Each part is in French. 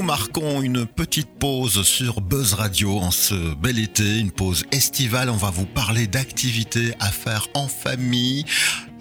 Nous marquons une petite pause sur Buzz Radio en ce bel été, une pause estivale. On va vous parler d'activités à faire en famille.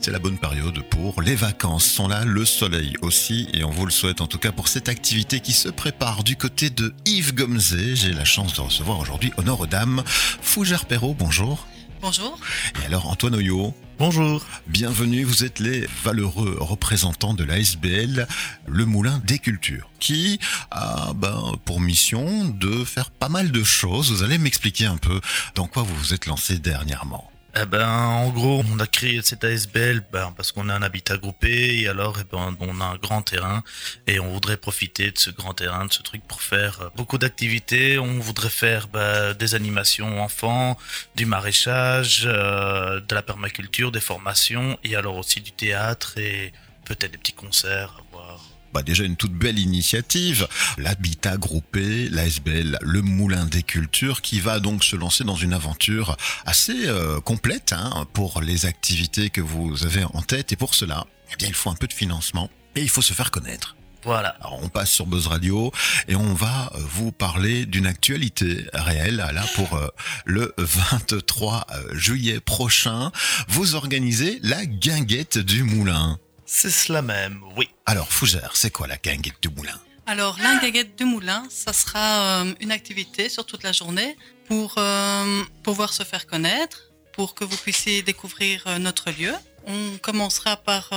C'est la bonne période pour les vacances sont là, le soleil aussi, et on vous le souhaite en tout cas pour cette activité qui se prépare du côté de Yves Gomzé. J'ai la chance de recevoir aujourd'hui Honore aux dames. Fougère Perrault, bonjour. Bonjour. Et alors Antoine Oyo. Bonjour. Bienvenue, vous êtes les valeureux représentants de l'ASBL, le Moulin des Cultures, qui a ben, pour mission de faire pas mal de choses. Vous allez m'expliquer un peu dans quoi vous vous êtes lancé dernièrement. Eh ben, en gros, on a créé cette ASBL ben, parce qu'on a un habitat groupé et alors eh ben, on a un grand terrain et on voudrait profiter de ce grand terrain, de ce truc pour faire euh, beaucoup d'activités. On voudrait faire ben, des animations enfants, du maraîchage, euh, de la permaculture, des formations et alors aussi du théâtre et peut-être des petits concerts à voir bah déjà une toute belle initiative, l'habitat groupé, l'ASBL, le Moulin des Cultures, qui va donc se lancer dans une aventure assez euh, complète hein, pour les activités que vous avez en tête. Et pour cela, eh bien, il faut un peu de financement et il faut se faire connaître. Voilà. Alors on passe sur Buzz Radio et on va euh, vous parler d'une actualité réelle. Là, pour euh, le 23 juillet prochain, vous organisez la guinguette du Moulin. C'est cela même, oui. Alors, Fougère, c'est quoi la guinguette du moulin? Alors, la guinguette du moulin, ça sera euh, une activité sur toute la journée pour euh, pouvoir se faire connaître, pour que vous puissiez découvrir euh, notre lieu. On commencera par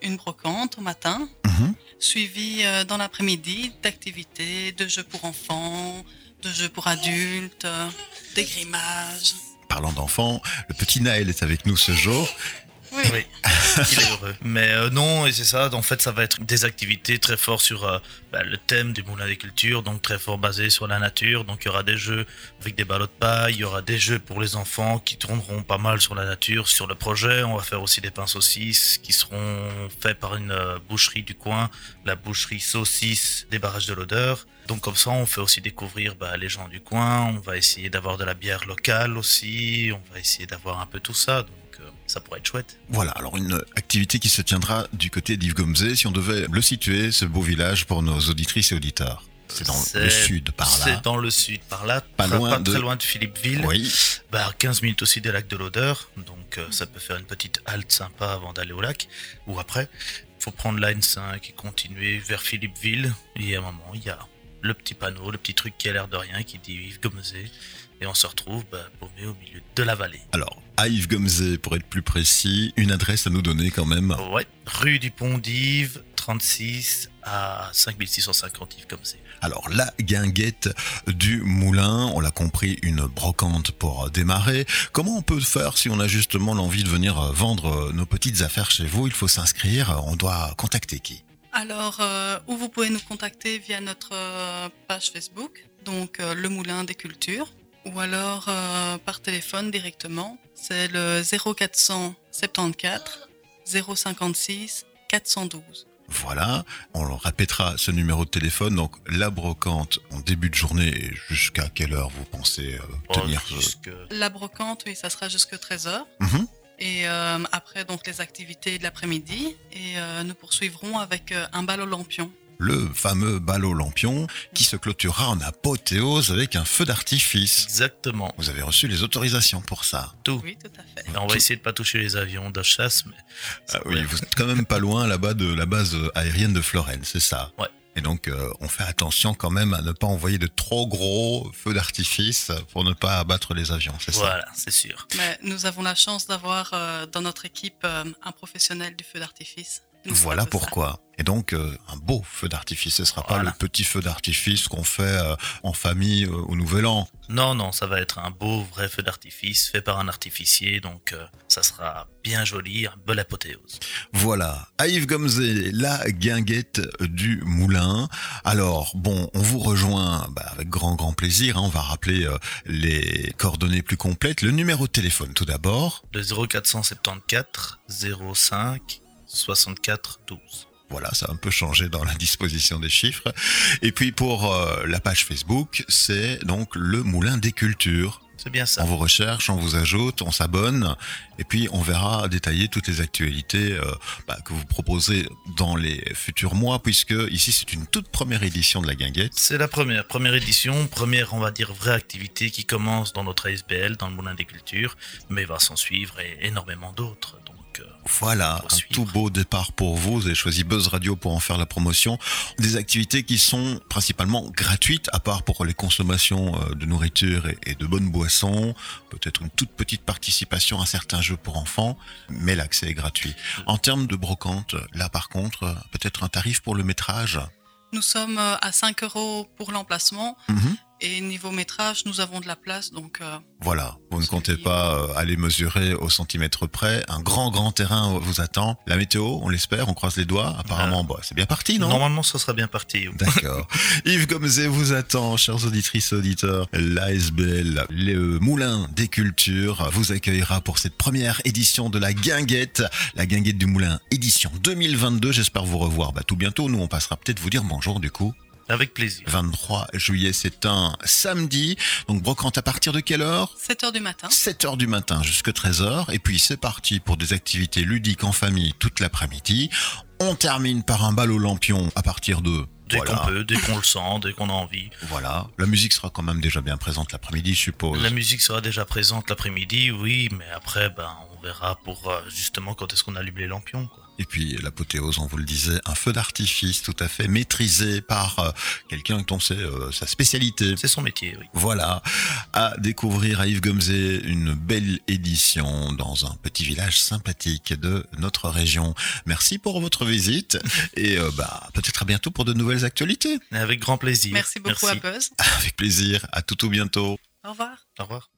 une brocante au matin, Mhm. suivie dans l'après-midi d'activités, de jeux pour enfants, de jeux pour adultes, des grimages. Parlant d'enfants, le petit Naël est avec nous ce jour. Oui. Oui, il est heureux. Mais euh, non, et c'est ça, en fait, ça va être des activités très fort sur euh, bah, le thème du Moulin des Cultures, donc très fort basé sur la nature. Donc il y aura des jeux avec des ballots de paille, il y aura des jeux pour les enfants qui tourneront pas mal sur la nature, sur le projet. On va faire aussi des pains saucisses qui seront faits par une euh, boucherie du coin, la boucherie saucisse des barrages de l'odeur. Donc comme ça, on fait aussi découvrir bah, les gens du coin. On va essayer d'avoir de la bière locale aussi. On va essayer d'avoir un peu tout ça. Donc euh, ça pourrait être chouette. Voilà, alors une activité qui se tiendra du côté d'Yves Gomzé, si on devait le situer, ce beau village pour nos auditrices et auditeurs. C'est dans le sud, par là. C'est dans le sud, par là, Pas loin pas de- très loin de Philippeville. Oui, Bah, à 15 minutes aussi des lacs de l'Odeur, donc euh, ça peut faire une petite halte sympa avant d'aller au lac, ou après. faut prendre la N5 et continuer vers Philippeville, et à un moment, il y a le petit panneau, le petit truc qui a l'air de rien, qui dit Yves Gomezé, et on se retrouve bah, paumé au milieu de la vallée. alors, à Yves Gomzé, pour être plus précis, une adresse à nous donner quand même. Ouais, rue du Pont d'Yves, 36 à 5650 Yves Gomezé. Alors, la guinguette du moulin, on l'a compris, une brocante pour démarrer. Comment on peut faire si on a justement l'envie de venir vendre nos petites affaires chez vous? Il faut s'inscrire, on doit contacter qui? Alors, euh, où vous pouvez nous contacter via notre euh, page Facebook, donc euh, Le Moulin des Cultures, ou alors euh, par téléphone directement. C'est le 0474 056 412. Voilà, on le répétera ce numéro de téléphone. Donc, la brocante en début de journée, et jusqu'à quelle heure vous pensez euh, tenir Oh, jusque- La brocante, oui, ça sera jusque 13h. Mhm. Et euh, après, donc, les activités de l'après-midi. Et euh, nous poursuivrons avec euh, un bal au lampion. le fameux bal au lampion qui se clôturera en apothéose avec un feu d'artifice. Exactement, Vous avez reçu les autorisations pour ça. tout. Oui, tout à fait. Et on va essayer de pas toucher les avions de chasse, mais Ah oui, vous êtes quand même pas loin là-bas de la base aérienne de Florence, c'est ça? Ouais. Et donc, euh, on fait attention quand même à ne pas envoyer de trop gros feux d'artifice pour ne pas abattre les avions, c'est ça? Voilà, c'est sûr. Mais nous avons la chance d'avoir euh, dans notre équipe euh, un professionnel du feu d'artifice. Voilà pourquoi. Et donc, euh, un beau feu d'artifice. Ce sera pas Voilà. le petit feu d'artifice qu'on fait euh, en famille euh, au Nouvel An. Non, non, ça va être un beau vrai feu d'artifice fait par un artificier, donc euh, ça sera bien joli, un bel apothéose. Voilà, Yves Gomzé, la guinguette du moulin. Alors, bon, on vous rejoint bah, avec grand, grand plaisir. hein. On va rappeler euh, les coordonnées plus complètes. Le numéro de téléphone, tout d'abord. Le 0474 05 64 12. Voilà, ça a un peu changé dans la disposition des chiffres. Et puis pour euh, la page Facebook, c'est donc le Moulin des Cultures. C'est bien ça. On vous recherche, on vous ajoute, on s'abonne, et puis on verra détailler toutes les actualités euh, bah, que vous proposez dans les futurs mois, puisque ici c'est une toute première édition de la guinguette. C'est la première, première édition, première, on va dire, vraie activité qui commence dans notre ASBL, dans le Moulin des Cultures, mais va s'en suivre et énormément d'autres. Donc, euh, Voilà, un suivre. tout beau départ pour vous. Vous avez choisi Buzz Radio pour en faire la promotion. Des activités qui sont principalement gratuites, à part pour les consommations euh, de nourriture et, et de bonnes boissons. Peut-être une toute petite participation à certains jeux pour enfants, mais l'accès est gratuit. En termes de brocante, là par contre, euh, peut-être un tarif pour le métrage? Nous sommes euh, à 5 euros pour l'emplacement Mhm. Et niveau métrage, nous avons de la place. Donc, euh, Voilà, vous ne comptez pas euh, aller mesurer au centimètre près. Un grand, grand terrain vous attend. La météo, on l'espère, on croise les doigts. Apparemment, bah, c'est bien parti, non? Normalement, ça sera bien parti. D'accord. Yves Gomzé vous attend, chers auditrices et auditeurs. L'ASBL, le Moulin des Cultures, vous accueillera pour cette première édition de la Guinguette. La Guinguette du Moulin, édition 2022. J'espère vous revoir bah, tout bientôt. Nous, on passera peut-être vous dire bonjour du coup. Avec plaisir. 23 juillet, c'est un samedi. Donc, brocante à partir de quelle heure? 7 heures du matin. 7 heures du matin jusqu'à 13 heures. Et puis, c'est parti pour des activités ludiques en famille toute l'après-midi. On termine par un bal au lampion à partir de... Dès voilà. qu'on peut, dès qu'on le sent, dès qu'on a envie. Voilà, la musique sera quand même déjà bien présente l'après-midi, je suppose. La musique sera déjà présente l'après-midi, oui, mais après, ben, on verra pour euh, justement quand est-ce qu'on allume les lampions. Quoi. Et puis l'apothéose, on vous le disait, un feu d'artifice tout à fait maîtrisé par euh, quelqu'un dont c'est euh, sa spécialité. C'est son métier, oui. Voilà, à découvrir à Yves Gomzé une belle édition dans un petit village sympathique de notre région. Merci pour votre visite et euh, bah, peut-être à bientôt pour de nouvelles actualités. Avec grand plaisir. Merci beaucoup à Buzz. Avec plaisir, à tout ou bientôt. Au revoir. Au revoir.